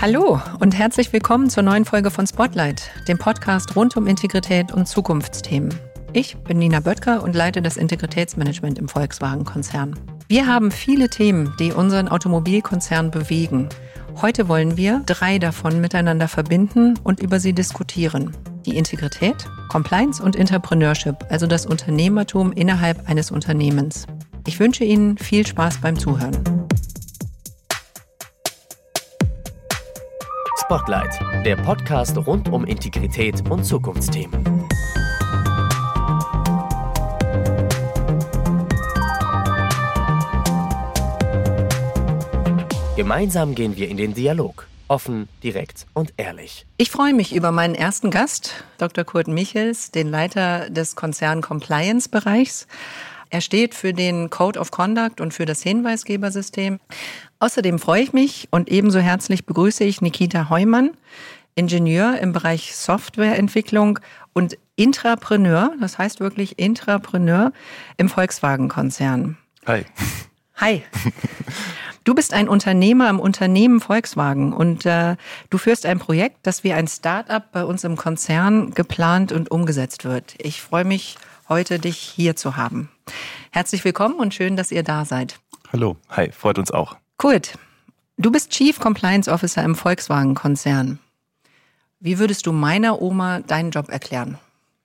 Hallo und herzlich willkommen zur neuen Folge von Spotlight, dem Podcast rund um Integrität und Zukunftsthemen. Ich bin Nina Böttger und leite das Integritätsmanagement im Volkswagen-Konzern. Wir haben viele Themen, die unseren Automobilkonzern bewegen. Heute wollen wir drei davon miteinander verbinden und über sie diskutieren. Die Integrität, Compliance und Entrepreneurship, also das Unternehmertum innerhalb eines Unternehmens. Ich wünsche Ihnen viel Spaß beim Zuhören. Spotlight, der Podcast rund um Integrität und Zukunftsthemen. Gemeinsam gehen wir in den Dialog. Offen, direkt und ehrlich. Ich freue mich über meinen ersten Gast, Dr. Kurt Michels, den Leiter des Konzern Compliance Bereichs. Er steht für den Code of Conduct und für das Hinweisgebersystem. Außerdem freue ich mich und ebenso herzlich begrüße ich Nikita Heumann, Ingenieur im Bereich Softwareentwicklung und Intrapreneur, das heißt wirklich Intrapreneur im Volkswagen-Konzern. Hi. Hi. Du bist ein Unternehmer im Unternehmen Volkswagen und äh, du führst ein Projekt, das wie ein Start-up bei uns im Konzern geplant und umgesetzt wird. Ich freue mich heute, dich hier zu haben. Herzlich willkommen und schön, dass ihr da seid. Hallo, hi, freut uns auch. Kurt, du bist Chief Compliance Officer im Volkswagen-Konzern. Wie würdest du meiner Oma deinen Job erklären?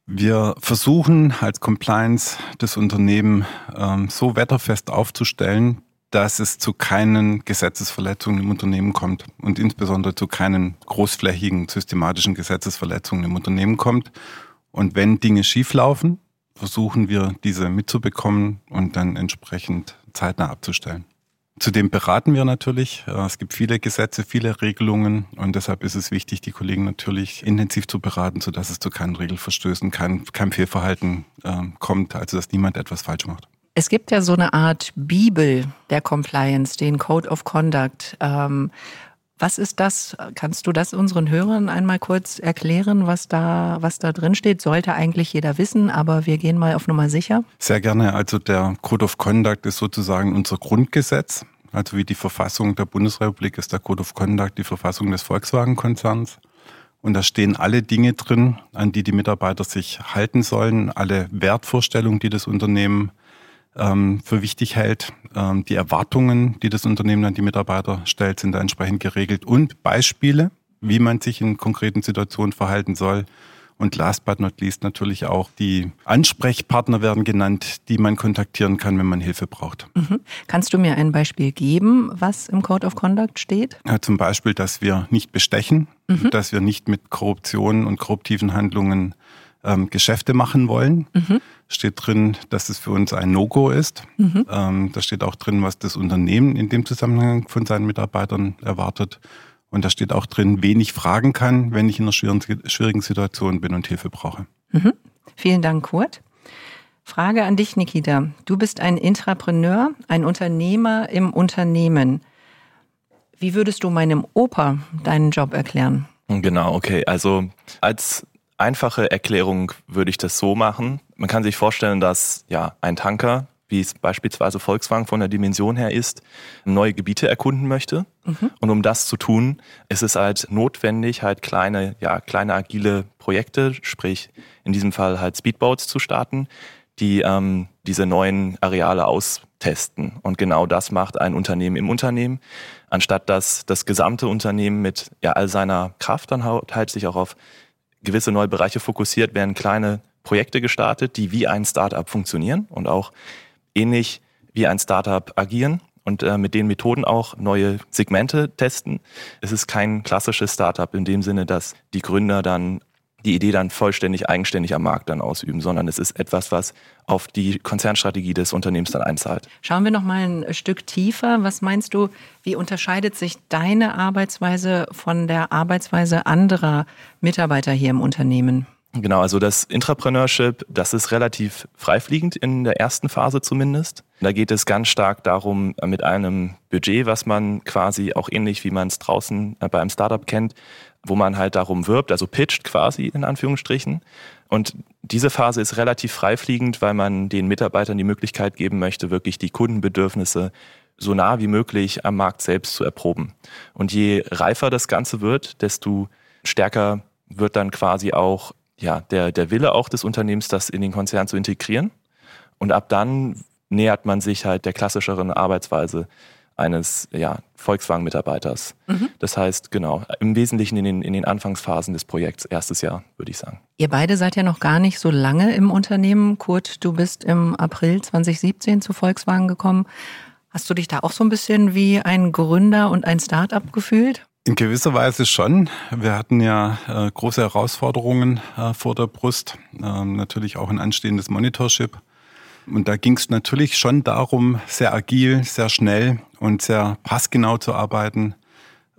Wir versuchen als Compliance das Unternehmen ähm, so wetterfest aufzustellen, dass es zu keinen Gesetzesverletzungen im Unternehmen kommt und insbesondere zu keinen großflächigen systematischen Gesetzesverletzungen im Unternehmen kommt. Und wenn Dinge schieflaufen, versuchen wir, diese mitzubekommen und dann entsprechend zeitnah abzustellen. Zudem beraten wir natürlich. Äh, es gibt viele Gesetze, viele Regelungen und deshalb ist es wichtig, die Kollegen natürlich intensiv zu beraten, sodass es zu keinen Regelverstößen, kein, kein Fehlverhalten äh, kommt, also dass niemand etwas falsch macht. Es gibt ja so eine Art Bibel der Compliance, den Code of Conduct. Ähm, was ist das? Kannst du das unseren Hörern einmal kurz erklären, was da, was da drin steht? Sollte eigentlich jeder wissen, aber wir gehen mal auf Nummer sicher. Sehr gerne. Also der Code of Conduct ist sozusagen unser Grundgesetz. Also wie die Verfassung der Bundesrepublik ist der Code of Conduct die Verfassung des Volkswagen-Konzerns. Und da stehen alle Dinge drin, an die die Mitarbeiter sich halten sollen, alle Wertvorstellungen, die das Unternehmen ähm, für wichtig hält. Ähm, die Erwartungen, die das Unternehmen an die Mitarbeiter stellt, sind da entsprechend geregelt und Beispiele, wie man sich in konkreten Situationen verhalten soll. Und last but not least natürlich auch die Ansprechpartner werden genannt, die man kontaktieren kann, wenn man Hilfe braucht. Mhm. Kannst du mir ein Beispiel geben, was im Code of Conduct steht? Ja, zum Beispiel, dass wir nicht bestechen, mhm. dass wir nicht mit Korruption und korruptiven Handlungen ähm, Geschäfte machen wollen. Mhm. Steht drin, dass es für uns ein No-Go ist. Mhm. Ähm, da steht auch drin, was das Unternehmen in dem Zusammenhang von seinen Mitarbeitern erwartet. Und da steht auch drin, wen ich fragen kann, wenn ich in einer schwierigen Situation bin und Hilfe brauche. Mhm. Vielen Dank, Kurt. Frage an dich, Nikita. Du bist ein Intrapreneur, ein Unternehmer im Unternehmen. Wie würdest du meinem Opa deinen Job erklären? Genau, okay. Also als einfache Erklärung würde ich das so machen. Man kann sich vorstellen, dass ja ein Tanker, wie es beispielsweise Volkswagen von der Dimension her ist, neue Gebiete erkunden möchte. Mhm. Und um das zu tun, ist es halt notwendig, halt kleine, ja, kleine agile Projekte, sprich in diesem Fall halt Speedboats zu starten, die ähm, diese neuen Areale austesten. Und genau das macht ein Unternehmen im Unternehmen, anstatt dass das gesamte Unternehmen mit ja, all seiner Kraft dann halt sich auch auf gewisse neue Bereiche fokussiert, werden kleine Projekte gestartet, die wie ein Startup funktionieren und auch ähnlich wie ein Startup agieren und äh, mit den Methoden auch neue Segmente testen. Es ist kein klassisches Startup in dem Sinne, dass die Gründer dann die Idee dann vollständig eigenständig am Markt dann ausüben, sondern es ist etwas, was auf die Konzernstrategie des Unternehmens dann einzahlt. Schauen wir noch mal ein Stück tiefer. Was meinst du, wie unterscheidet sich deine Arbeitsweise von der Arbeitsweise anderer Mitarbeiter hier im Unternehmen? Genau, also das Intrapreneurship, das ist relativ freifliegend in der ersten Phase zumindest. Da geht es ganz stark darum, mit einem Budget, was man quasi auch ähnlich wie man es draußen bei einem Startup kennt, wo man halt darum wirbt, also pitcht quasi in Anführungsstrichen. Und diese Phase ist relativ freifliegend, weil man den Mitarbeitern die Möglichkeit geben möchte, wirklich die Kundenbedürfnisse so nah wie möglich am Markt selbst zu erproben. Und je reifer das Ganze wird, desto stärker wird dann quasi auch ja, der, der Wille auch des Unternehmens, das in den Konzern zu integrieren. Und ab dann nähert man sich halt der klassischeren Arbeitsweise eines ja, Volkswagen-Mitarbeiters. Mhm. Das heißt, genau, im Wesentlichen in den, in den Anfangsphasen des Projekts, erstes Jahr, würde ich sagen. Ihr beide seid ja noch gar nicht so lange im Unternehmen. Kurt, du bist im April 2017 zu Volkswagen gekommen. Hast du dich da auch so ein bisschen wie ein Gründer und ein Start-up gefühlt? In gewisser Weise schon. Wir hatten ja äh, große Herausforderungen äh, vor der Brust, äh, natürlich auch ein anstehendes Monitorship. Und da ging es natürlich schon darum, sehr agil, sehr schnell und sehr passgenau zu arbeiten,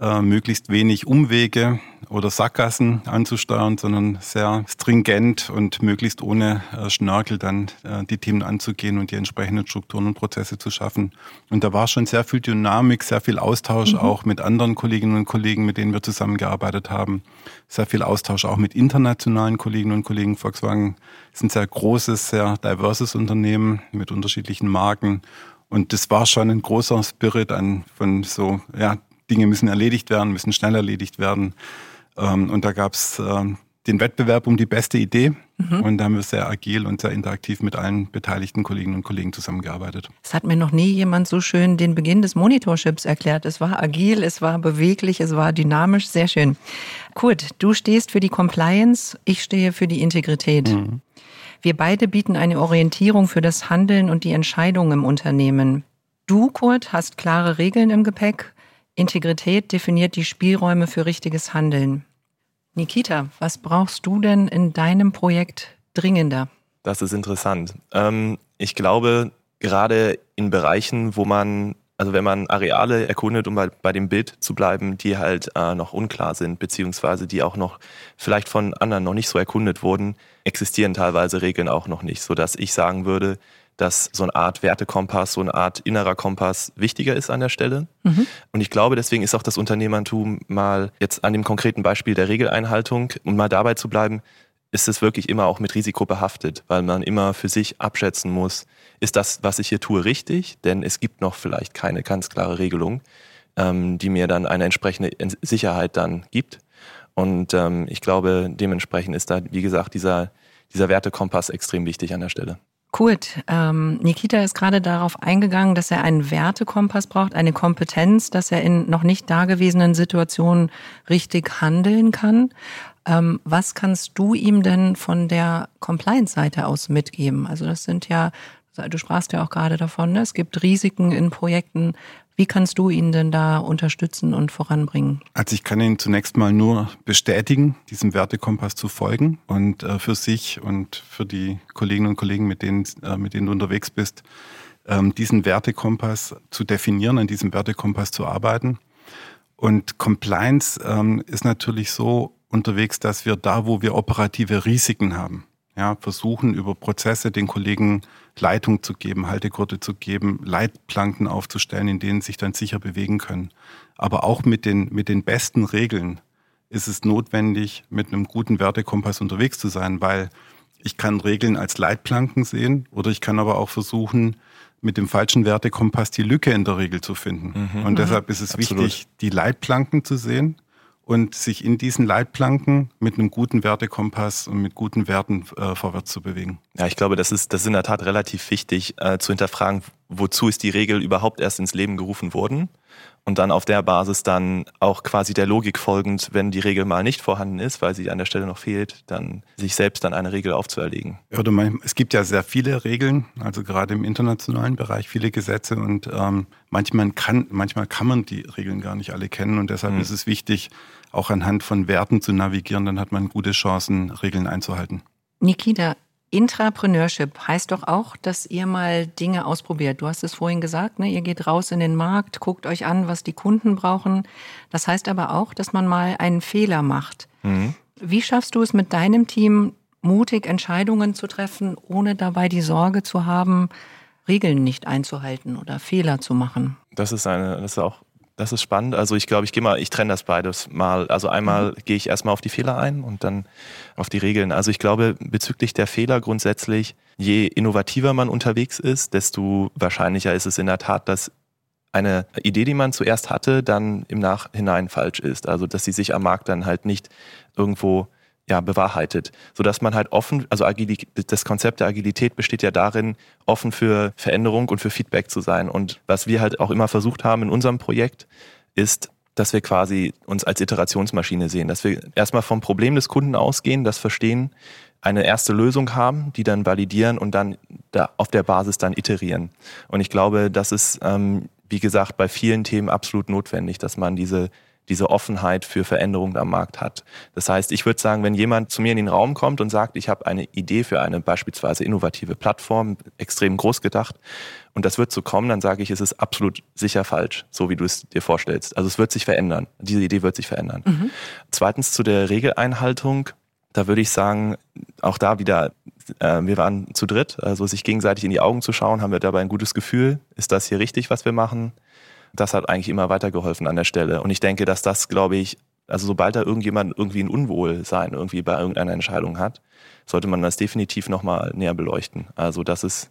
äh, möglichst wenig Umwege oder Sackgassen anzusteuern, sondern sehr stringent und möglichst ohne äh, Schnörkel dann äh, die Themen anzugehen und die entsprechenden Strukturen und Prozesse zu schaffen. Und da war schon sehr viel Dynamik, sehr viel Austausch mhm. auch mit anderen Kolleginnen und Kollegen, mit denen wir zusammengearbeitet haben. Sehr viel Austausch auch mit internationalen Kolleginnen und Kollegen. Volkswagen ist ein sehr großes, sehr diverses Unternehmen mit unterschiedlichen Marken. Und das war schon ein großer Spirit an von so, ja, Dinge müssen erledigt werden, müssen schnell erledigt werden. Ähm, und da gab es ähm, den Wettbewerb um die beste Idee. Mhm. Und da haben wir sehr agil und sehr interaktiv mit allen beteiligten Kolleginnen und Kollegen zusammengearbeitet. Es hat mir noch nie jemand so schön den Beginn des Monitorships erklärt. Es war agil, es war beweglich, es war dynamisch, sehr schön. Kurt, du stehst für die Compliance, ich stehe für die Integrität. Mhm. Wir beide bieten eine Orientierung für das Handeln und die Entscheidungen im Unternehmen. Du, Kurt, hast klare Regeln im Gepäck. Integrität definiert die Spielräume für richtiges Handeln. Nikita, was brauchst du denn in deinem Projekt dringender? Das ist interessant. Ähm, ich glaube, gerade in Bereichen, wo man, also wenn man Areale erkundet, um bei, dem Bild zu bleiben, die halt äh, noch unklar sind, beziehungsweise die auch noch vielleicht von anderen noch nicht so erkundet wurden, existieren teilweise Regeln auch noch nicht, sodass ich sagen würde, dass so eine Art Wertekompass, so eine Art innerer Kompass wichtiger ist an der Stelle. Mhm. Und ich glaube, deswegen ist auch das Unternehmertum mal jetzt an dem konkreten Beispiel der Regeleinhaltung und mal dabei zu bleiben, ist es wirklich immer auch mit Risiko behaftet, weil man immer für sich abschätzen muss, ist das, was ich hier tue, richtig? Denn es gibt noch vielleicht keine ganz klare Regelung, ähm, die mir dann eine entsprechende Sicherheit dann gibt. Und ähm, ich glaube, dementsprechend ist da, wie gesagt, dieser, dieser Wertekompass extrem wichtig an der Stelle. Kurt, ähm, Nikita ist gerade darauf eingegangen, dass er einen Wertekompass braucht, eine Kompetenz, dass er in noch nicht dagewesenen Situationen richtig handeln kann. Ähm, was kannst du ihm denn von der Compliance-Seite aus mitgeben? Also das sind ja, du sprachst ja auch gerade davon, ne? es gibt Risiken in Projekten. Wie kannst du ihn denn da unterstützen und voranbringen? Also ich kann ihn zunächst mal nur bestätigen, diesem Wertekompass zu folgen und äh, für sich und für die Kolleginnen und Kollegen, mit denen, äh, mit denen du unterwegs bist, ähm, diesen Wertekompass zu definieren, an diesem Wertekompass zu arbeiten. Und Compliance ähm, ist natürlich so unterwegs, dass wir da, wo wir operative Risiken haben, ja, versuchen über Prozesse den Kollegen Leitung zu geben, Haltegurte zu geben, Leitplanken aufzustellen, in denen sich dann sicher bewegen können. Aber auch mit den, mit den besten Regeln ist es notwendig, mit einem guten Wertekompass unterwegs zu sein, weil ich kann Regeln als Leitplanken sehen oder ich kann aber auch versuchen, mit dem falschen Wertekompass die Lücke in der Regel zu finden. Mhm. Und deshalb ist es Absolut. wichtig, die Leitplanken zu sehen und sich in diesen Leitplanken mit einem guten Wertekompass und mit guten Werten äh, vorwärts zu bewegen. Ja, ich glaube, das ist, das ist in der Tat relativ wichtig äh, zu hinterfragen, wozu ist die Regel überhaupt erst ins Leben gerufen worden und dann auf der Basis dann auch quasi der Logik folgend, wenn die Regel mal nicht vorhanden ist, weil sie an der Stelle noch fehlt, dann sich selbst dann eine Regel aufzuerlegen. Ja, du meinst, es gibt ja sehr viele Regeln, also gerade im internationalen Bereich viele Gesetze und ähm, manchmal, kann, manchmal kann man die Regeln gar nicht alle kennen und deshalb mhm. ist es wichtig, auch anhand von Werten zu navigieren, dann hat man gute Chancen, Regeln einzuhalten. Nikita, Intrapreneurship heißt doch auch, dass ihr mal Dinge ausprobiert. Du hast es vorhin gesagt, ne? ihr geht raus in den Markt, guckt euch an, was die Kunden brauchen. Das heißt aber auch, dass man mal einen Fehler macht. Mhm. Wie schaffst du es mit deinem Team, mutig Entscheidungen zu treffen, ohne dabei die Sorge zu haben, Regeln nicht einzuhalten oder Fehler zu machen? Das ist eine, das ist auch das ist spannend. Also ich glaube, ich gehe mal, ich trenne das beides mal. Also einmal mhm. gehe ich erstmal auf die Fehler ein und dann auf die Regeln. Also ich glaube, bezüglich der Fehler grundsätzlich, je innovativer man unterwegs ist, desto wahrscheinlicher ist es in der Tat, dass eine Idee, die man zuerst hatte, dann im Nachhinein falsch ist. Also dass sie sich am Markt dann halt nicht irgendwo ja, bewahrheitet, sodass man halt offen, also Agilität, das Konzept der Agilität besteht ja darin, offen für Veränderung und für Feedback zu sein. Und was wir halt auch immer versucht haben in unserem Projekt, ist, dass wir quasi uns als Iterationsmaschine sehen, dass wir erstmal vom Problem des Kunden ausgehen, das verstehen, eine erste Lösung haben, die dann validieren und dann da auf der Basis dann iterieren. Und ich glaube, das ist, ähm, wie gesagt, bei vielen Themen absolut notwendig, dass man diese diese Offenheit für Veränderungen am Markt hat. Das heißt, ich würde sagen, wenn jemand zu mir in den Raum kommt und sagt, ich habe eine Idee für eine beispielsweise innovative Plattform, extrem groß gedacht, und das wird so kommen, dann sage ich, es ist absolut sicher falsch, so wie du es dir vorstellst. Also es wird sich verändern. Diese Idee wird sich verändern. Mhm. Zweitens zu der Regeleinhaltung. Da würde ich sagen, auch da wieder, äh, wir waren zu dritt, also sich gegenseitig in die Augen zu schauen, haben wir dabei ein gutes Gefühl. Ist das hier richtig, was wir machen? Das hat eigentlich immer weitergeholfen an der Stelle. Und ich denke, dass das, glaube ich, also sobald da irgendjemand irgendwie ein Unwohlsein irgendwie bei irgendeiner Entscheidung hat, sollte man das definitiv nochmal näher beleuchten. Also das ist,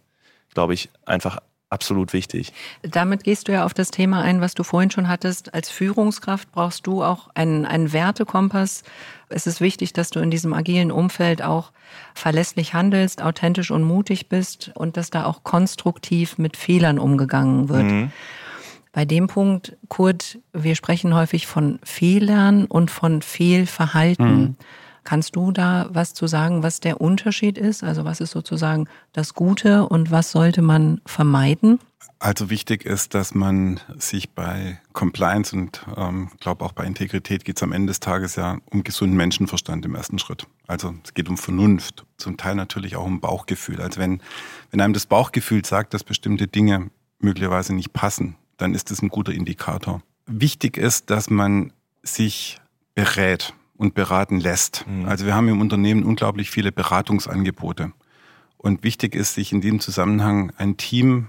glaube ich, einfach absolut wichtig. Damit gehst du ja auf das Thema ein, was du vorhin schon hattest. Als Führungskraft brauchst du auch einen, einen Wertekompass. Es ist wichtig, dass du in diesem agilen Umfeld auch verlässlich handelst, authentisch und mutig bist und dass da auch konstruktiv mit Fehlern umgegangen wird. Mhm. Bei dem Punkt, Kurt, wir sprechen häufig von Fehlern und von Fehlverhalten. Mhm. Kannst du da was zu sagen, was der Unterschied ist? Also was ist sozusagen das Gute und was sollte man vermeiden? Also wichtig ist, dass man sich bei Compliance und ähm, glaube auch bei Integrität geht es am Ende des Tages ja um gesunden Menschenverstand im ersten Schritt. Also es geht um Vernunft, zum Teil natürlich auch um Bauchgefühl. Also wenn, wenn einem das Bauchgefühl sagt, dass bestimmte Dinge möglicherweise nicht passen, dann ist es ein guter Indikator. Wichtig ist, dass man sich berät und beraten lässt. Mhm. Also wir haben im Unternehmen unglaublich viele Beratungsangebote. Und wichtig ist, sich in diesem Zusammenhang ein Team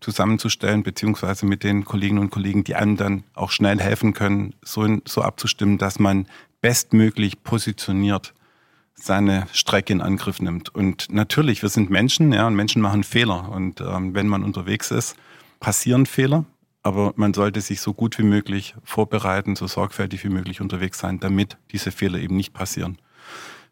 zusammenzustellen, beziehungsweise mit den Kolleginnen und Kollegen, die einem dann auch schnell helfen können, so, in, so abzustimmen, dass man bestmöglich positioniert seine Strecke in Angriff nimmt. Und natürlich, wir sind Menschen, ja, und Menschen machen Fehler. Und ähm, wenn man unterwegs ist, passieren Fehler aber man sollte sich so gut wie möglich vorbereiten, so sorgfältig wie möglich unterwegs sein, damit diese Fehler eben nicht passieren.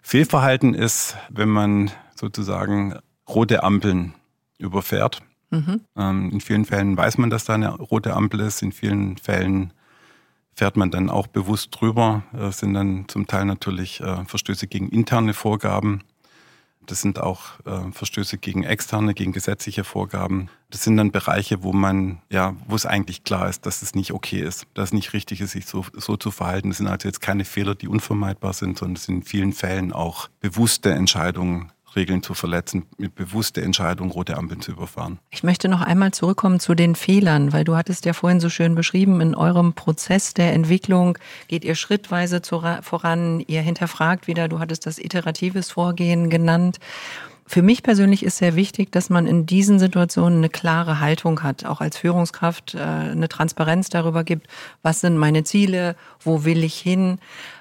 Fehlverhalten ist, wenn man sozusagen rote Ampeln überfährt. Mhm. Ähm, in vielen Fällen weiß man, dass da eine rote Ampel ist. In vielen Fällen fährt man dann auch bewusst drüber. Das sind dann zum Teil natürlich äh, Verstöße gegen interne Vorgaben. Das sind auch äh, Verstöße gegen externe, gegen gesetzliche Vorgaben. Das sind dann Bereiche, wo man, ja, wo es eigentlich klar ist, dass es nicht okay ist, dass es nicht richtig ist, sich so, so zu verhalten. Das sind also jetzt keine Fehler, die unvermeidbar sind, sondern es sind in vielen Fällen auch bewusste Entscheidungen, Regeln zu verletzen, mit bewusster Entscheidung rote Ampeln zu überfahren. Ich möchte noch einmal zurückkommen zu den Fehlern, weil du hattest ja vorhin so schön beschrieben, in eurem Prozess der Entwicklung geht ihr schrittweise voran, ihr hinterfragt wieder, du hattest das iteratives Vorgehen genannt. Für mich persönlich ist sehr wichtig, dass man in diesen Situationen eine klare Haltung hat, auch als Führungskraft äh, eine Transparenz darüber gibt, was sind meine Ziele, wo will ich hin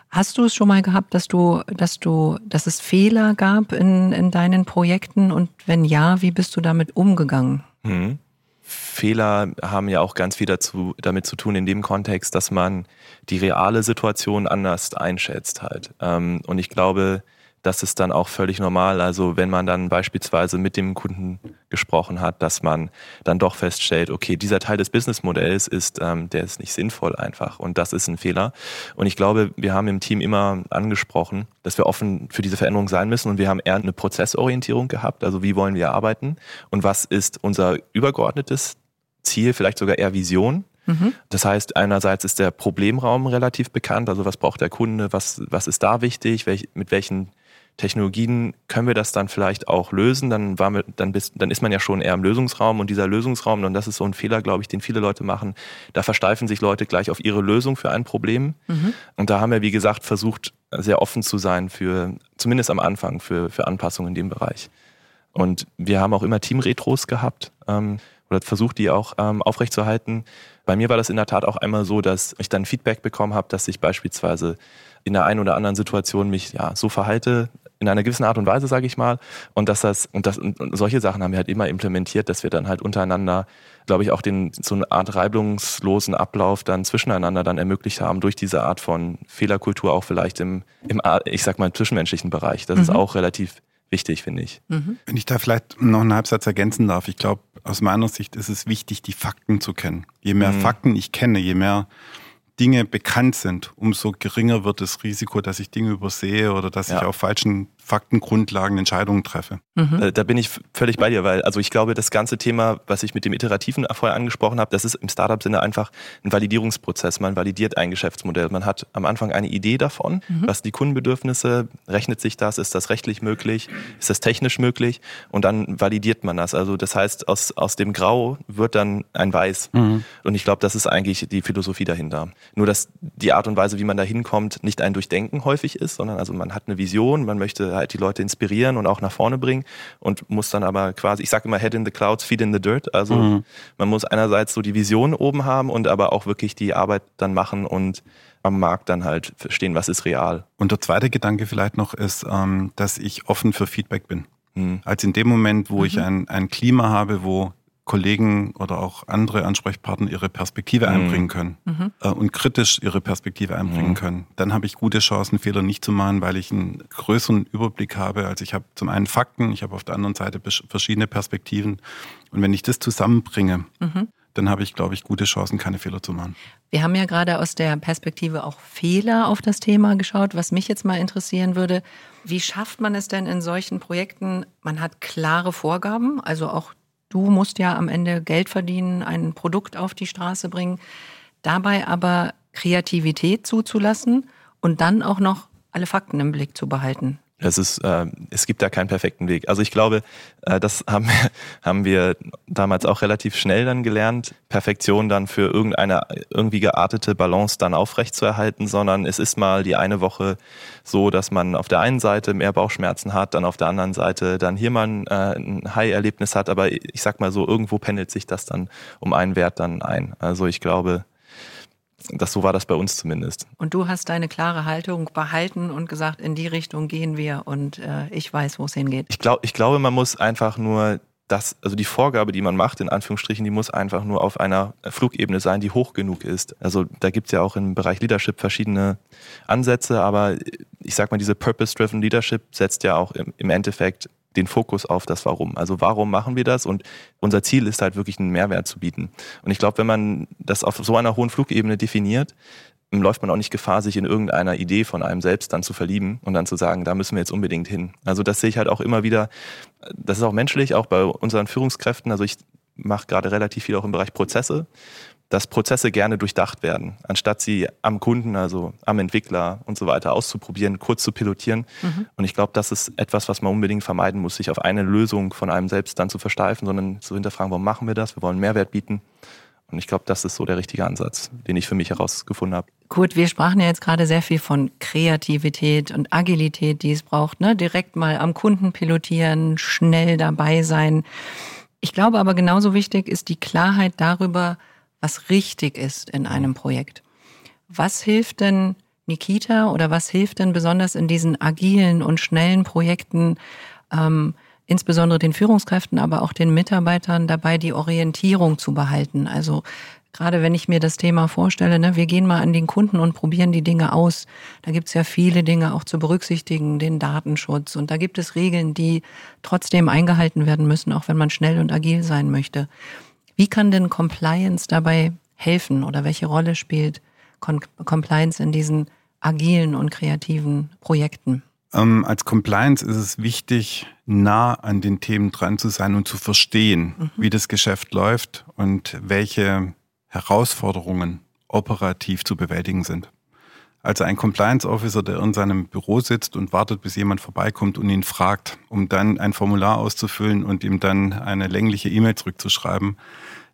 Hast du es schon mal gehabt, dass du, dass du, dass es Fehler gab in, in deinen Projekten und wenn ja, wie bist du damit umgegangen? Mhm. Fehler haben ja auch ganz viel dazu, damit zu tun in dem Kontext, dass man die reale Situation anders einschätzt halt. Ähm, und ich glaube, das ist dann auch völlig normal. Also wenn man dann beispielsweise mit dem Kunden gesprochen hat, dass man dann doch feststellt, okay, dieser Teil des Businessmodells ist, ähm, der ist nicht sinnvoll einfach und das ist ein Fehler. Und ich glaube, wir haben im Team immer angesprochen, dass wir offen für diese Veränderung sein müssen und wir haben eher eine Prozessorientierung gehabt. Also wie wollen wir arbeiten und was ist unser übergeordnetes Ziel, vielleicht sogar eher Vision. Mhm. Das heißt, einerseits ist der Problemraum relativ bekannt, also was braucht der Kunde, was, was ist da wichtig, welch, mit welchen Technologien können wir das dann vielleicht auch lösen, dann, wir, dann, bist, dann ist man ja schon eher im Lösungsraum und dieser Lösungsraum, und das ist so ein Fehler, glaube ich, den viele Leute machen, da versteifen sich Leute gleich auf ihre Lösung für ein Problem. Mhm. Und da haben wir, wie gesagt, versucht, sehr offen zu sein für, zumindest am Anfang, für, für Anpassungen in dem Bereich. Und wir haben auch immer Team-Retros gehabt ähm, oder versucht, die auch ähm, aufrechtzuerhalten. Bei mir war das in der Tat auch einmal so, dass ich dann Feedback bekommen habe, dass ich beispielsweise in der einen oder anderen Situation mich ja so verhalte, in einer gewissen Art und Weise, sage ich mal. Und dass das und das und solche Sachen haben wir halt immer implementiert, dass wir dann halt untereinander, glaube ich, auch den so eine Art reibungslosen Ablauf dann zwischeneinander dann ermöglicht haben durch diese Art von Fehlerkultur auch vielleicht im im ich sag mal zwischenmenschlichen Bereich. Das mhm. ist auch relativ wichtig, finde ich. Mhm. Wenn ich da vielleicht noch einen Halbsatz ergänzen darf, ich glaube, aus meiner Sicht ist es wichtig, die Fakten zu kennen. Je mehr mhm. Fakten ich kenne, je mehr Dinge bekannt sind, umso geringer wird das Risiko, dass ich Dinge übersehe oder dass ja. ich auf falschen Faktengrundlagen Entscheidungen treffe. Mhm. Äh, da bin ich völlig bei dir, weil also ich glaube, das ganze Thema, was ich mit dem Iterativen vorher angesprochen habe, das ist im Startup-Sinne einfach ein Validierungsprozess. Man validiert ein Geschäftsmodell. Man hat am Anfang eine Idee davon, mhm. was die Kundenbedürfnisse, rechnet sich das, ist das rechtlich möglich, ist das technisch möglich und dann validiert man das. Also das heißt, aus, aus dem Grau wird dann ein Weiß. Mhm. Und ich glaube, das ist eigentlich die Philosophie dahinter. Nur, dass die Art und Weise, wie man da hinkommt, nicht ein Durchdenken häufig ist, sondern also man hat eine Vision, man möchte halt die Leute inspirieren und auch nach vorne bringen und muss dann aber quasi, ich sage immer Head in the Clouds, Feet in the Dirt. Also mhm. man muss einerseits so die Vision oben haben und aber auch wirklich die Arbeit dann machen und am Markt dann halt verstehen, was ist real. Und der zweite Gedanke vielleicht noch ist, ähm, dass ich offen für Feedback bin. Mhm. Als in dem Moment, wo mhm. ich ein, ein Klima habe, wo Kollegen oder auch andere Ansprechpartner ihre Perspektive mhm. einbringen können mhm. äh, und kritisch ihre Perspektive einbringen mhm. können. Dann habe ich gute Chancen, Fehler nicht zu machen, weil ich einen größeren Überblick habe. Also ich habe zum einen Fakten, ich habe auf der anderen Seite verschiedene Perspektiven. Und wenn ich das zusammenbringe, mhm. dann habe ich, glaube ich, gute Chancen, keine Fehler zu machen. Wir haben ja gerade aus der Perspektive auch Fehler auf das Thema geschaut. Was mich jetzt mal interessieren würde, wie schafft man es denn in solchen Projekten? Man hat klare Vorgaben, also auch Du musst ja am Ende Geld verdienen, ein Produkt auf die Straße bringen, dabei aber Kreativität zuzulassen und dann auch noch alle Fakten im Blick zu behalten. Es ist, äh, es gibt da keinen perfekten Weg. Also ich glaube, äh, das haben wir, haben wir damals auch relativ schnell dann gelernt, Perfektion dann für irgendeine irgendwie geartete Balance dann aufrecht zu erhalten, sondern es ist mal die eine Woche so, dass man auf der einen Seite mehr Bauchschmerzen hat, dann auf der anderen Seite dann hier mal ein, äh, ein High-Erlebnis hat, aber ich sag mal so, irgendwo pendelt sich das dann um einen Wert dann ein. Also ich glaube, das, so war das bei uns zumindest. Und du hast deine klare Haltung behalten und gesagt, in die Richtung gehen wir und äh, ich weiß, wo es hingeht. Ich, glaub, ich glaube, man muss einfach nur das, also die Vorgabe, die man macht, in Anführungsstrichen, die muss einfach nur auf einer Flugebene sein, die hoch genug ist. Also da gibt es ja auch im Bereich Leadership verschiedene Ansätze, aber ich sag mal, diese Purpose-Driven Leadership setzt ja auch im, im Endeffekt den Fokus auf das Warum. Also warum machen wir das? Und unser Ziel ist halt wirklich einen Mehrwert zu bieten. Und ich glaube, wenn man das auf so einer hohen Flugebene definiert, läuft man auch nicht Gefahr, sich in irgendeiner Idee von einem selbst dann zu verlieben und dann zu sagen, da müssen wir jetzt unbedingt hin. Also das sehe ich halt auch immer wieder. Das ist auch menschlich, auch bei unseren Führungskräften. Also ich mache gerade relativ viel auch im Bereich Prozesse dass Prozesse gerne durchdacht werden, anstatt sie am Kunden, also am Entwickler und so weiter auszuprobieren, kurz zu pilotieren. Mhm. Und ich glaube, das ist etwas, was man unbedingt vermeiden muss, sich auf eine Lösung von einem selbst dann zu versteifen, sondern zu hinterfragen, warum machen wir das? Wir wollen Mehrwert bieten. Und ich glaube, das ist so der richtige Ansatz, den ich für mich herausgefunden habe. Gut, wir sprachen ja jetzt gerade sehr viel von Kreativität und Agilität, die es braucht. Ne? Direkt mal am Kunden pilotieren, schnell dabei sein. Ich glaube aber genauso wichtig ist die Klarheit darüber, was richtig ist in einem Projekt. Was hilft denn Nikita oder was hilft denn besonders in diesen agilen und schnellen Projekten, ähm, insbesondere den Führungskräften, aber auch den Mitarbeitern dabei, die Orientierung zu behalten? Also gerade wenn ich mir das Thema vorstelle, ne, wir gehen mal an den Kunden und probieren die Dinge aus. Da gibt es ja viele Dinge auch zu berücksichtigen, den Datenschutz. Und da gibt es Regeln, die trotzdem eingehalten werden müssen, auch wenn man schnell und agil sein möchte. Wie kann denn Compliance dabei helfen oder welche Rolle spielt Compliance in diesen agilen und kreativen Projekten? Ähm, als Compliance ist es wichtig, nah an den Themen dran zu sein und zu verstehen, mhm. wie das Geschäft läuft und welche Herausforderungen operativ zu bewältigen sind. Also ein Compliance Officer, der in seinem Büro sitzt und wartet, bis jemand vorbeikommt und ihn fragt, um dann ein Formular auszufüllen und ihm dann eine längliche E-Mail zurückzuschreiben,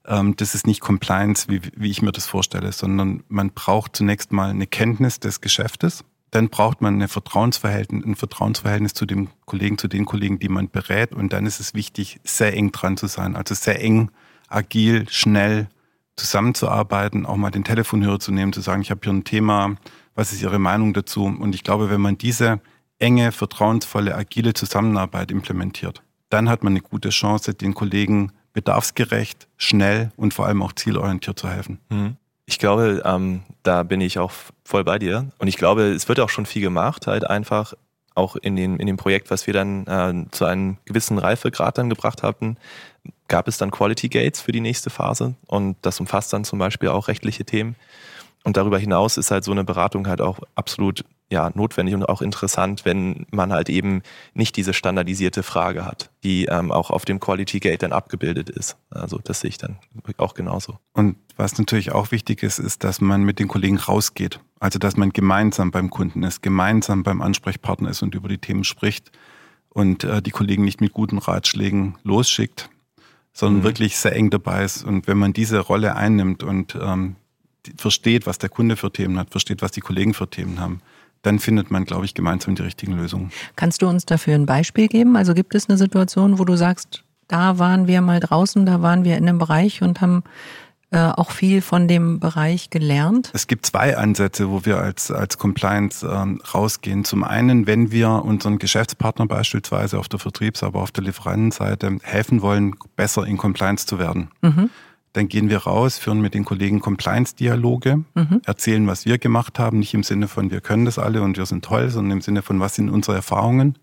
ähm, das ist nicht Compliance, wie, wie ich mir das vorstelle, sondern man braucht zunächst mal eine Kenntnis des Geschäftes. Dann braucht man eine Vertrauensverhältnis, ein Vertrauensverhältnis zu dem Kollegen, zu den Kollegen, die man berät. Und dann ist es wichtig, sehr eng dran zu sein. Also sehr eng, agil, schnell zusammenzuarbeiten, auch mal den Telefonhörer zu nehmen, zu sagen, ich habe hier ein Thema, was ist Ihre Meinung dazu? Und ich glaube, wenn man diese enge, vertrauensvolle, agile Zusammenarbeit implementiert, dann hat man eine gute Chance, den Kollegen bedarfsgerecht, schnell und vor allem auch zielorientiert zu helfen. Mhm. Ich glaube, ähm, da bin ich auch voll bei dir. Und ich glaube, es wird auch schon viel gemacht, halt einfach auch in, den, in dem Projekt, was wir dann äh, zu einem gewissen Reifegrad dann gebracht hatten, gab es dann Quality Gates für die nächste Phase. Und das umfasst dann zum Beispiel auch rechtliche Themen. Und darüber hinaus ist halt so eine Beratung halt auch absolut ja, notwendig und auch interessant, wenn man halt eben nicht diese standardisierte Frage hat, die ähm, auch auf dem Quality Gate dann abgebildet ist. Also das sehe ich dann auch genauso. Und was natürlich auch wichtig ist, ist, dass man mit den Kollegen rausgeht. Also dass man gemeinsam beim Kunden ist, gemeinsam beim Ansprechpartner ist und über die Themen spricht und äh, die Kollegen nicht mit guten Ratschlägen losschickt, sondern mhm. wirklich sehr eng dabei ist. Und wenn man diese Rolle einnimmt und ähm, versteht, was der Kunde für Themen hat, versteht, was die Kollegen für Themen haben, dann findet man, glaube ich, gemeinsam die richtigen Lösungen. Kannst du uns dafür ein Beispiel geben? Also gibt es eine Situation, wo du sagst, da waren wir mal draußen, da waren wir in einem Bereich und haben äh, auch viel von dem Bereich gelernt? Es gibt zwei Ansätze, wo wir als, als Compliance ähm, rausgehen. Zum einen, wenn wir unseren Geschäftspartner beispielsweise auf der Vertriebs-, aber auf der Lieferantenseite helfen wollen, besser in Compliance zu werden. Mhm. Dann gehen wir raus, führen mit den Kollegen Compliance-Dialoge, mhm. erzählen, was wir gemacht haben, nicht im Sinne von, wir können das alle und wir sind toll, sondern im Sinne von, was sind unsere Erfahrungen.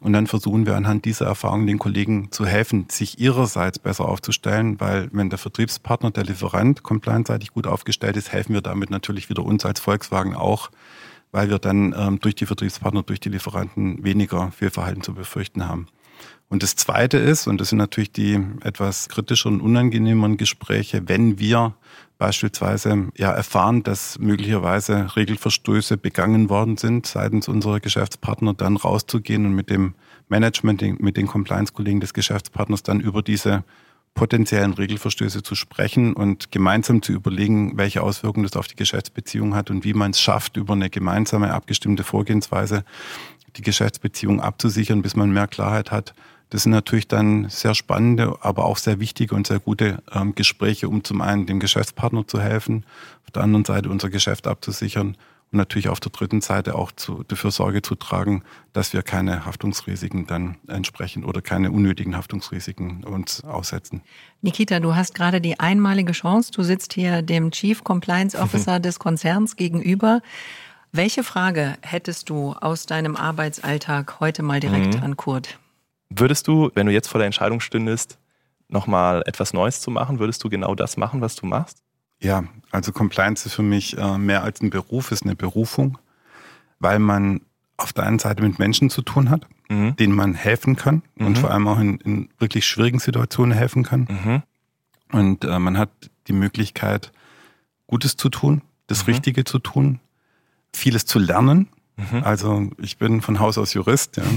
Und dann versuchen wir anhand dieser Erfahrungen den Kollegen zu helfen, sich ihrerseits besser aufzustellen, weil wenn der Vertriebspartner, der Lieferant compliance-seitig gut aufgestellt ist, helfen wir damit natürlich wieder uns als Volkswagen auch, weil wir dann ähm, durch die Vertriebspartner, durch die Lieferanten weniger Fehlverhalten zu befürchten haben. Und das Zweite ist, und das sind natürlich die etwas kritischeren, unangenehmeren Gespräche, wenn wir beispielsweise ja erfahren, dass möglicherweise Regelverstöße begangen worden sind seitens unserer Geschäftspartner, dann rauszugehen und mit dem Management, mit den Compliance-Kollegen des Geschäftspartners dann über diese potenziellen Regelverstöße zu sprechen und gemeinsam zu überlegen, welche Auswirkungen das auf die Geschäftsbeziehung hat und wie man es schafft, über eine gemeinsame abgestimmte Vorgehensweise die Geschäftsbeziehung abzusichern, bis man mehr Klarheit hat, das sind natürlich dann sehr spannende, aber auch sehr wichtige und sehr gute ähm, Gespräche, um zum einen dem Geschäftspartner zu helfen, auf der anderen Seite unser Geschäft abzusichern und natürlich auf der dritten Seite auch zu, dafür Sorge zu tragen, dass wir keine Haftungsrisiken dann entsprechen oder keine unnötigen Haftungsrisiken uns aussetzen. Nikita, du hast gerade die einmalige Chance. Du sitzt hier dem Chief Compliance Officer des Konzerns gegenüber. Welche Frage hättest du aus deinem Arbeitsalltag heute mal direkt mhm. an Kurt? Würdest du, wenn du jetzt vor der Entscheidung stündest, nochmal etwas Neues zu machen, würdest du genau das machen, was du machst? Ja, also Compliance ist für mich äh, mehr als ein Beruf, ist eine Berufung, weil man auf der einen Seite mit Menschen zu tun hat, mhm. denen man helfen kann mhm. und vor allem auch in, in, wirklich schwierigen Situationen helfen kann. Mhm. Und äh, man hat die Möglichkeit, Gutes zu tun, das mhm. Richtige zu tun, vieles zu lernen. Mhm. Also ich bin von Haus aus Jurist. Ja.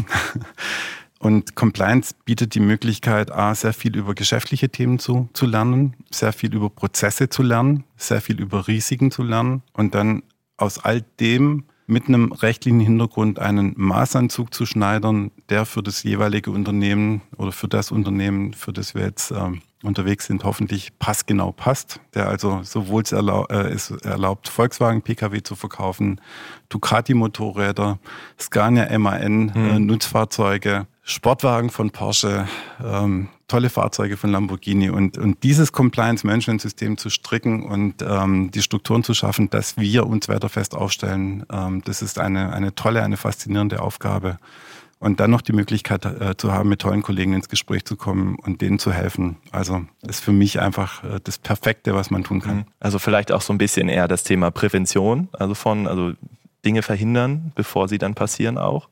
Und Compliance bietet die Möglichkeit, A, sehr viel über geschäftliche Themen zu, zu lernen, sehr viel über Prozesse zu lernen, sehr viel über Risiken zu lernen und dann aus all dem mit einem rechtlichen Hintergrund einen Maßanzug zu schneidern, der für das jeweilige Unternehmen oder für das Unternehmen, für das wir jetzt ähm, unterwegs sind, hoffentlich passgenau passt, der also sowohl es erlaub, äh, ist erlaubt, Volkswagen Pkw zu verkaufen, Ducati Motorräder, Scania MAN, äh, hm. Nutzfahrzeuge, Sportwagen von Porsche, ähm, tolle Fahrzeuge von Lamborghini und, und dieses Compliance-Management-System zu stricken und ähm, die Strukturen zu schaffen, dass wir uns wetterfest aufstellen, ähm, das ist eine, eine tolle, eine faszinierende Aufgabe. Und dann noch die Möglichkeit äh, zu haben, mit tollen Kollegen ins Gespräch zu kommen und denen zu helfen. Also ist für mich einfach äh, das Perfekte, was man tun kann. Mhm. Also vielleicht auch so ein bisschen eher das Thema Prävention, also von, also Dinge verhindern, bevor sie dann passieren auch.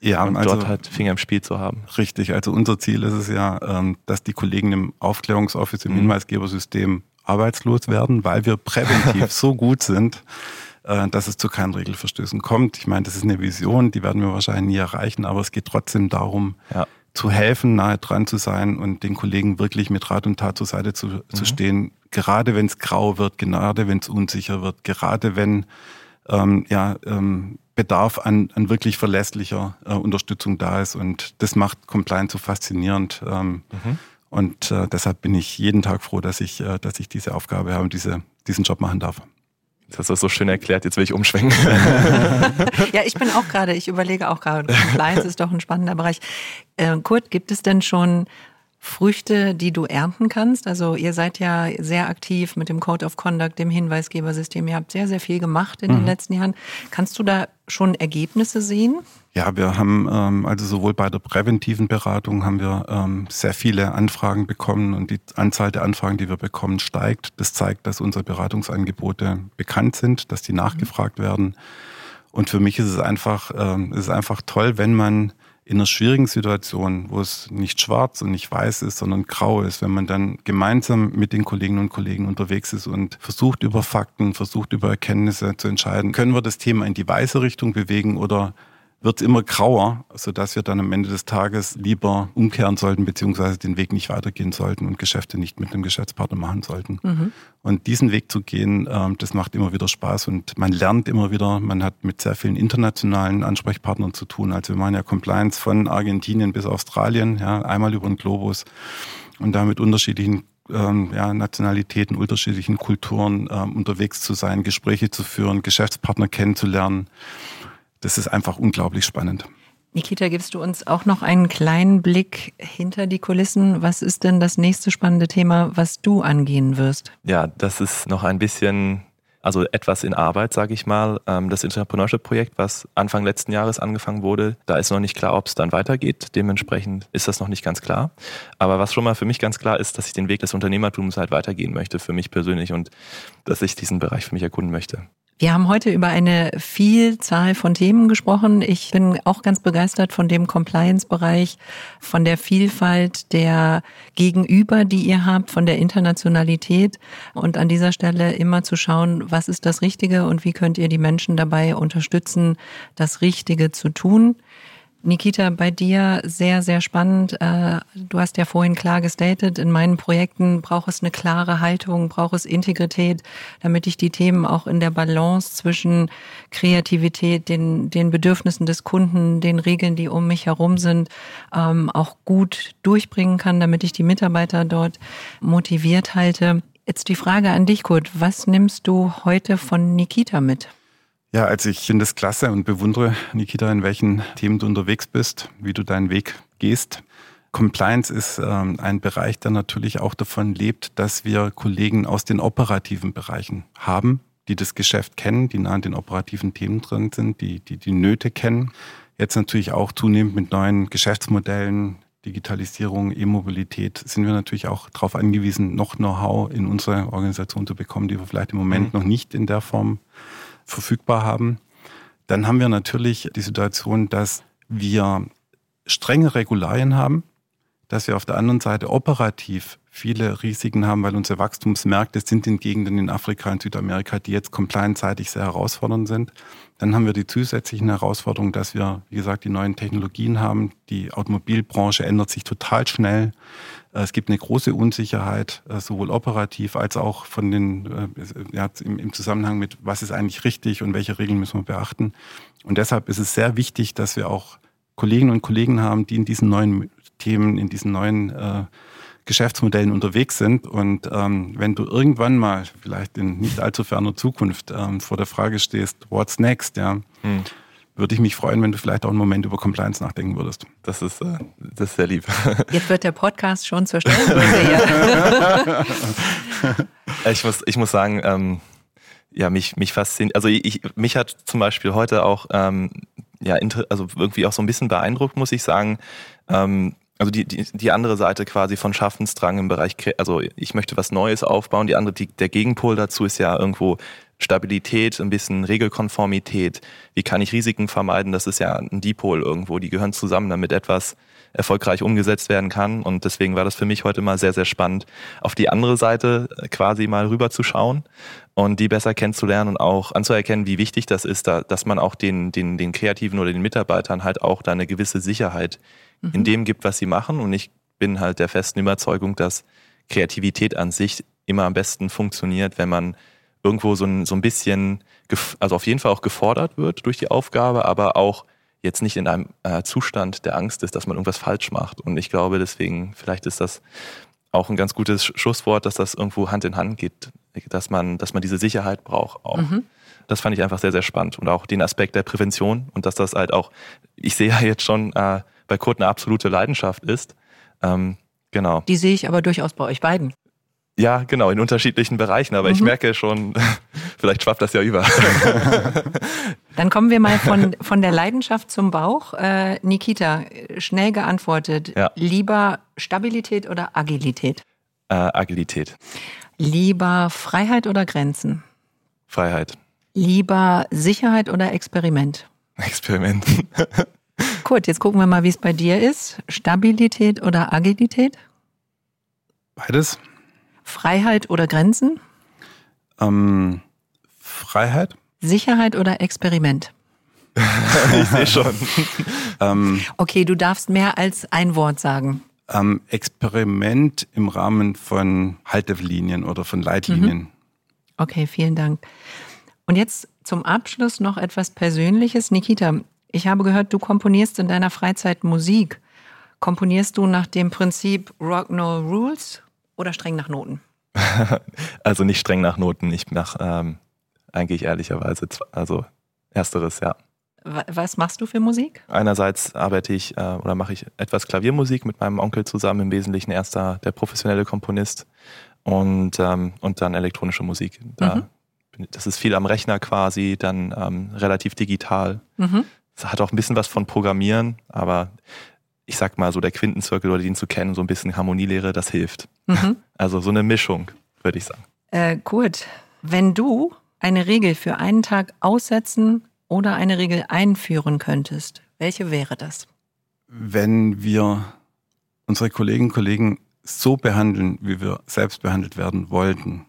Ja, und also, dort halt Finger im Spiel zu haben. Richtig, also unser Ziel ist es ja, ähm, dass die Kollegen im Aufklärungsoffice, im mhm. Hinweisgebersystem arbeitslos werden, weil wir präventiv so gut sind, äh, dass es zu keinen Regelverstößen kommt. Ich meine, das ist eine Vision, die werden wir wahrscheinlich nie erreichen, aber es geht trotzdem darum, ja. zu helfen, nahe dran zu sein und den Kollegen wirklich mit Rat und Tat zur Seite zu, mhm. zu stehen, gerade wenn es grau wird, gerade wenn es unsicher wird, gerade wenn ähm, ja, ähm, Bedarf an, an wirklich verlässlicher äh, Unterstützung da ist. Und das macht Compliance so faszinierend. Ähm, mhm. Und äh, deshalb bin ich jeden Tag froh, dass ich, äh, dass ich diese Aufgabe habe und diese, diesen Job machen darf. Das ist so schön erklärt, jetzt will ich umschwenken. ja, ich bin auch gerade, ich überlege auch gerade, Compliance ist doch ein spannender Bereich. Äh, Kurt, gibt es denn schon Früchte, die du ernten kannst? Also ihr seid ja sehr aktiv mit dem Code of Conduct, dem Hinweisgebersystem. Ihr habt sehr, sehr viel gemacht in mhm. den letzten Jahren. Kannst du da schon Ergebnisse sehen? Ja, wir haben ähm, also sowohl bei der präventiven Beratung haben wir ähm, sehr viele Anfragen bekommen und die Anzahl der Anfragen, die wir bekommen, steigt. Das zeigt, dass unsere Beratungsangebote bekannt sind, dass die nachgefragt werden. Und für mich ist es einfach, ähm, ist einfach toll, wenn man in einer schwierigen Situation, wo es nicht schwarz und nicht weiß ist, sondern grau ist, wenn man dann gemeinsam mit den Kolleginnen und Kollegen unterwegs ist und versucht über Fakten, versucht über Erkenntnisse zu entscheiden, können wir das Thema in die weiße Richtung bewegen oder wird immer grauer, sodass wir dann am Ende des Tages lieber umkehren sollten, beziehungsweise den Weg nicht weitergehen sollten und Geschäfte nicht mit einem Geschäftspartner machen sollten. Mhm. Und diesen Weg zu gehen, ähm, das macht immer wieder Spaß und man lernt immer wieder, man hat mit sehr vielen internationalen Ansprechpartnern zu tun. Also wir machen ja Compliance von Argentinien bis Australien, ja, einmal über den Globus und da mit unterschiedlichen ähm, ja, Nationalitäten, unterschiedlichen Kulturen ähm, unterwegs zu sein, Gespräche zu führen, Geschäftspartner kennenzulernen das ist einfach unglaublich spannend. Nikita, gibst du uns auch noch einen kleinen Blick hinter die Kulissen? Was ist denn das nächste spannende Thema, was du angehen wirst? Ja, das ist noch ein bisschen, also etwas in Arbeit, sage ich mal. Ähm, das Entrepreneurship-Projekt, was Anfang letzten Jahres angefangen wurde, da ist noch nicht klar, ob es dann weitergeht. Dementsprechend ist das noch nicht ganz klar. Aber was schon mal für mich ganz klar ist, dass ich den Weg des Unternehmertums halt weitergehen möchte, für mich persönlich und dass ich diesen Bereich für mich erkunden möchte. Wir haben heute über eine Vielzahl von Themen gesprochen. Ich bin auch ganz begeistert von dem Compliance-Bereich, von der Vielfalt der Gegenüber, die ihr habt, von der Internationalität und an dieser Stelle immer zu schauen, was ist das Richtige und wie könnt ihr die Menschen dabei unterstützen, das Richtige zu tun. Nikita, bei dir sehr, sehr spannend. Äh, du hast ja vorhin klar gestatet, in meinen Projekten braucht es eine klare Haltung, braucht es Integrität, damit ich die Themen auch in der Balance zwischen Kreativität, den, den Bedürfnissen des Kunden, den Regeln, die um mich herum sind, ähm, auch gut durchbringen kann, damit ich die Mitarbeiter dort motiviert halte. Jetzt die Frage an dich, Kurt. Was nimmst du heute von Nikita mit? Ja, also ich finde es klasse und bewundere, Nikita, in welchen Themen du unterwegs bist, wie du deinen Weg gehst. Compliance ist ähm, ein Bereich, der natürlich auch davon lebt, dass wir Kollegen aus den operativen Bereichen haben, die das Geschäft kennen, die nah an den operativen Themen drin sind, die die, die Nöte kennen. Jetzt natürlich auch zunehmend mit neuen Geschäftsmodellen, Digitalisierung, E-Mobilität sind wir natürlich auch darauf angewiesen, noch Know-how in unsere Organisation zu bekommen, die wir vielleicht im Moment mhm. noch nicht in der Form verfügbar haben. Dann haben wir natürlich die Situation, dass wir strenge Regularien haben, dass wir auf der anderen Seite operativ viele Risiken haben, weil unsere Wachstumsmärkte sind in Gegenden in Afrika und Südamerika, die jetzt compliance-seitig sehr herausfordernd sind. Dann haben wir die zusätzlichen Herausforderungen, dass wir, wie gesagt, die neuen Technologien haben. Die Automobilbranche ändert sich total schnell. Äh, es gibt eine große Unsicherheit, äh, sowohl operativ als auch von den, äh, ja, im, Zusammenhang mit, was ist eigentlich richtig und welche Regeln müssen wir beachten. Und deshalb ist es sehr wichtig, dass wir auch Kolleginnen und Kollegen haben, die in diesen neuen Themen, in diesen neuen äh, Geschäftsmodellen unterwegs sind. Und ähm, wenn du irgendwann mal, vielleicht in nicht allzu ferner Zukunft, ähm, vor der Frage stehst, what's next, ja, hm würde ich mich freuen, wenn du vielleicht auch einen Moment über Compliance nachdenken würdest. Das ist, äh, das ist sehr lieb. Jetzt wird der Podcast schon zur Stellengröße ich, muss, ich muss sagen, ähm, ja, mich, mich fasziniert, also ich, mich hat zum Beispiel heute auch, ähm, ja, also irgendwie auch so ein bisschen beeindruckt, muss ich sagen, ähm, also die, die, die andere Seite quasi von Schaffensdrang im Bereich, also ich möchte was Neues aufbauen, die andere, die, der Gegenpol dazu ist ja irgendwo Stabilität, ein bisschen Regelkonformität. Wie kann ich Risiken vermeiden? Das ist ja ein Dipol irgendwo. Die gehören zusammen, damit etwas erfolgreich umgesetzt werden kann. Und deswegen war das für mich heute mal sehr, sehr spannend, auf die andere Seite quasi mal rüber zu schauen und die besser kennenzulernen und auch anzuerkennen, wie wichtig das ist, da, dass man auch den, den, den Kreativen oder den Mitarbeitern halt auch da eine gewisse Sicherheit mhm. in dem gibt, was sie machen. Und ich bin halt der festen Überzeugung, dass Kreativität an sich immer am besten funktioniert, wenn man irgendwo so ein, so ein bisschen, also auf jeden Fall auch gefordert wird durch die Aufgabe, aber auch jetzt nicht in einem äh, Zustand der Angst ist, dass man irgendwas falsch macht. Und ich glaube deswegen, vielleicht ist das auch ein ganz gutes Schusswort, dass das irgendwo Hand in Hand geht, dass man, dass man diese Sicherheit braucht auch. Mhm. Das fand ich einfach sehr, sehr spannend. Und auch den Aspekt der Prävention und dass das halt auch, ich sehe ja jetzt schon, äh, bei Kurt eine absolute Leidenschaft ist. Ähm, genau. Die sehe ich aber durchaus bei euch beiden. Ja, genau, in unterschiedlichen Bereichen, aber mhm. ich merke schon, vielleicht schwappt das ja über. Dann kommen wir mal von, von der Leidenschaft zum Bauch. Äh, Nikita, schnell geantwortet. Ja. Lieber Stabilität oder Agilität? Äh, Agilität. Lieber Freiheit oder Grenzen? Freiheit. Lieber Sicherheit oder Experiment? Experiment. Kurt, jetzt gucken wir mal, wie es bei dir ist. Stabilität oder Agilität? Beides. Freiheit oder Grenzen? Ähm, Freiheit. Sicherheit oder Experiment? ich sehe schon. ähm, okay, du darfst mehr als ein Wort sagen. Ähm, Experiment im Rahmen von Haltelinien oder von Leitlinien. Mhm. Okay, vielen Dank. Und jetzt zum Abschluss noch etwas Persönliches. Nikita, ich habe gehört, du komponierst in deiner Freizeit Musik. Komponierst du nach dem Prinzip Rock No Rules oder streng nach Noten? also nicht streng nach Noten, ich mache ähm, eigentlich ehrlicherweise, also ersteres, ja. Was machst du für Musik? Einerseits arbeite ich äh, oder mache ich etwas Klaviermusik mit meinem Onkel zusammen, im Wesentlichen erster der professionelle Komponist und, ähm, und dann elektronische Musik. Da, mhm. Das ist viel am Rechner quasi, dann ähm, relativ digital. Mhm. Es hat auch ein bisschen was von Programmieren, aber ich sag mal so der Quintenzirkel oder den zu kennen, so ein bisschen Harmonielehre, das hilft. Mhm. Also so eine Mischung, würde ich sagen. Äh, gut. Wenn du eine Regel für einen Tag aussetzen oder eine Regel einführen könntest, welche wäre das? Wenn wir unsere Kolleginnen und Kollegen so behandeln, wie wir selbst behandelt werden wollten,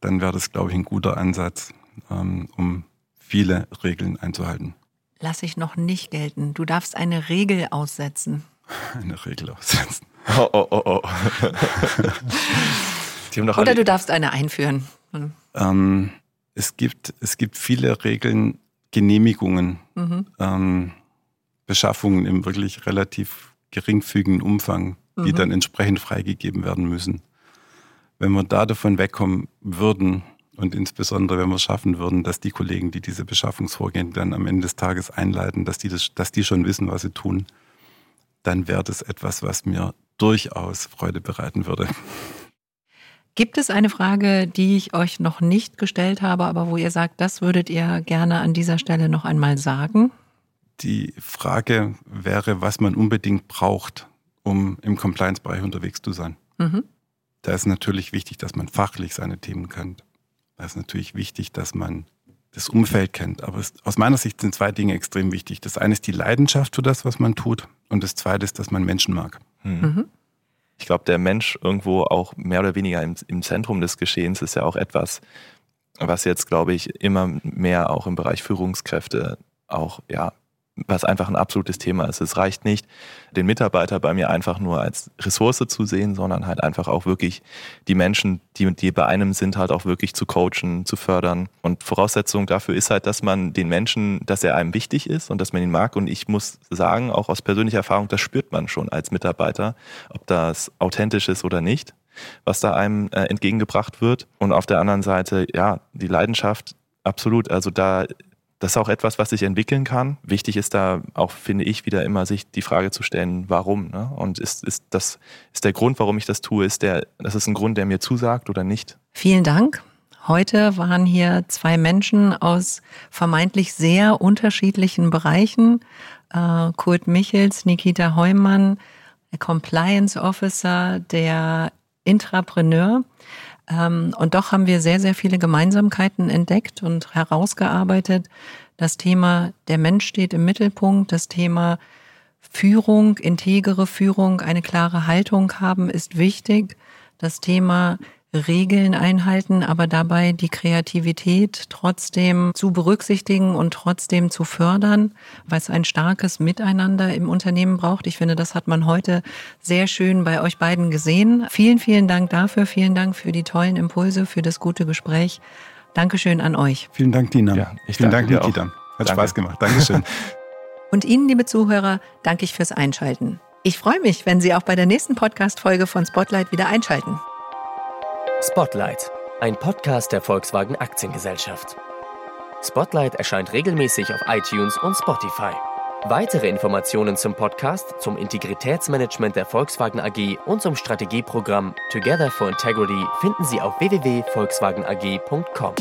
dann wäre das, glaube ich, ein guter Ansatz, ähm, um viele Regeln einzuhalten lasse ich noch nicht gelten. Du darfst eine Regel aussetzen. Eine Regel aussetzen. Oh, oh, oh, oh. Oder du darfst eine einführen. Hm. Ähm, es, gibt, es gibt viele Regeln, Genehmigungen, mhm. ähm, Beschaffungen im wirklich relativ geringfügigen Umfang, die mhm. dann entsprechend freigegeben werden müssen. Wenn wir da davon wegkommen würden, und insbesondere, wenn wir es schaffen würden, dass die Kollegen, die diese Beschaffungsvorgänge dann am Ende des Tages einleiten, dass die, das, dass die schon wissen, was sie tun, dann wäre das etwas, was mir durchaus Freude bereiten würde. Gibt es eine Frage, die ich euch noch nicht gestellt habe, aber wo ihr sagt, das würdet ihr gerne an dieser Stelle noch einmal sagen? Die Frage wäre, was man unbedingt braucht, um im Compliance-Bereich unterwegs zu sein. Mhm. Da ist natürlich wichtig, dass man fachlich seine Themen kennt. Da ist natürlich wichtig, dass man das Umfeld kennt. Aber es, aus meiner Sicht sind zwei Dinge extrem wichtig. Das eine ist die Leidenschaft für das, was man tut. Und das zweite ist, dass man Menschen mag. Hm. Mhm. Ich glaube, der Mensch irgendwo auch mehr oder weniger im, im Zentrum des Geschehens ist ja auch etwas, was jetzt, glaube ich, immer mehr auch im Bereich Führungskräfte auch ja, was einfach ein absolutes Thema ist. Es reicht nicht, den Mitarbeiter bei mir einfach nur als Ressource zu sehen, sondern halt einfach auch wirklich die Menschen, die, die bei einem sind, halt auch wirklich zu coachen, zu fördern. Und Voraussetzung dafür ist halt, dass man den Menschen, dass er einem wichtig ist und dass man ihn mag. Und ich muss sagen, auch aus persönlicher Erfahrung, das spürt man schon als Mitarbeiter, ob das authentisch ist oder nicht was da einem äh, entgegengebracht wird. Und auf der anderen Seite, ja, die Leidenschaft, absolut. Also da das ist auch etwas, was sich entwickeln kann. Wichtig ist da auch, finde ich, wieder immer sich die Frage zu stellen, warum? Ne? Und ist, ist das ist der Grund, warum ich das tue, ist der, das ist ein Grund, der mir zusagt oder nicht? Vielen Dank. Heute waren hier zwei Menschen aus vermeintlich sehr unterschiedlichen Bereichen. Äh, Kurt Michels, Nikita Heumann, Compliance Officer, der Intrapreneur. Ähm, und doch haben wir sehr, sehr viele Gemeinsamkeiten entdeckt und herausgearbeitet. Das Thema, der Mensch steht im Mittelpunkt, das Thema Führung, integere Führung, eine klare Haltung haben ist wichtig. Das Thema Regeln einhalten, aber dabei die Kreativität trotzdem zu berücksichtigen und trotzdem zu fördern, weil es ein starkes Miteinander im Unternehmen braucht. Ich finde, das hat man heute sehr schön bei euch beiden gesehen. Vielen, vielen Dank dafür. Vielen Dank für die tollen Impulse, für das gute Gespräch. Dankeschön an euch. Vielen Dank, Dina. Ja, vielen Dank, Nikita. Hat danke. Spaß gemacht. Dankeschön. und Ihnen, liebe Zuhörer, danke ich fürs Einschalten. Ich freue mich, wenn Sie auch bei der nächsten Podcast-Folge von Spotlight wieder einschalten. Spotlight, ein Podcast der Volkswagen Aktiengesellschaft. Spotlight erscheint regelmäßig auf iTunes und Spotify. Weitere Informationen zum Podcast, zum Integritätsmanagement der Volkswagen AG und zum Strategieprogramm Together for Integrity finden Sie auf www.volkswagenag.com.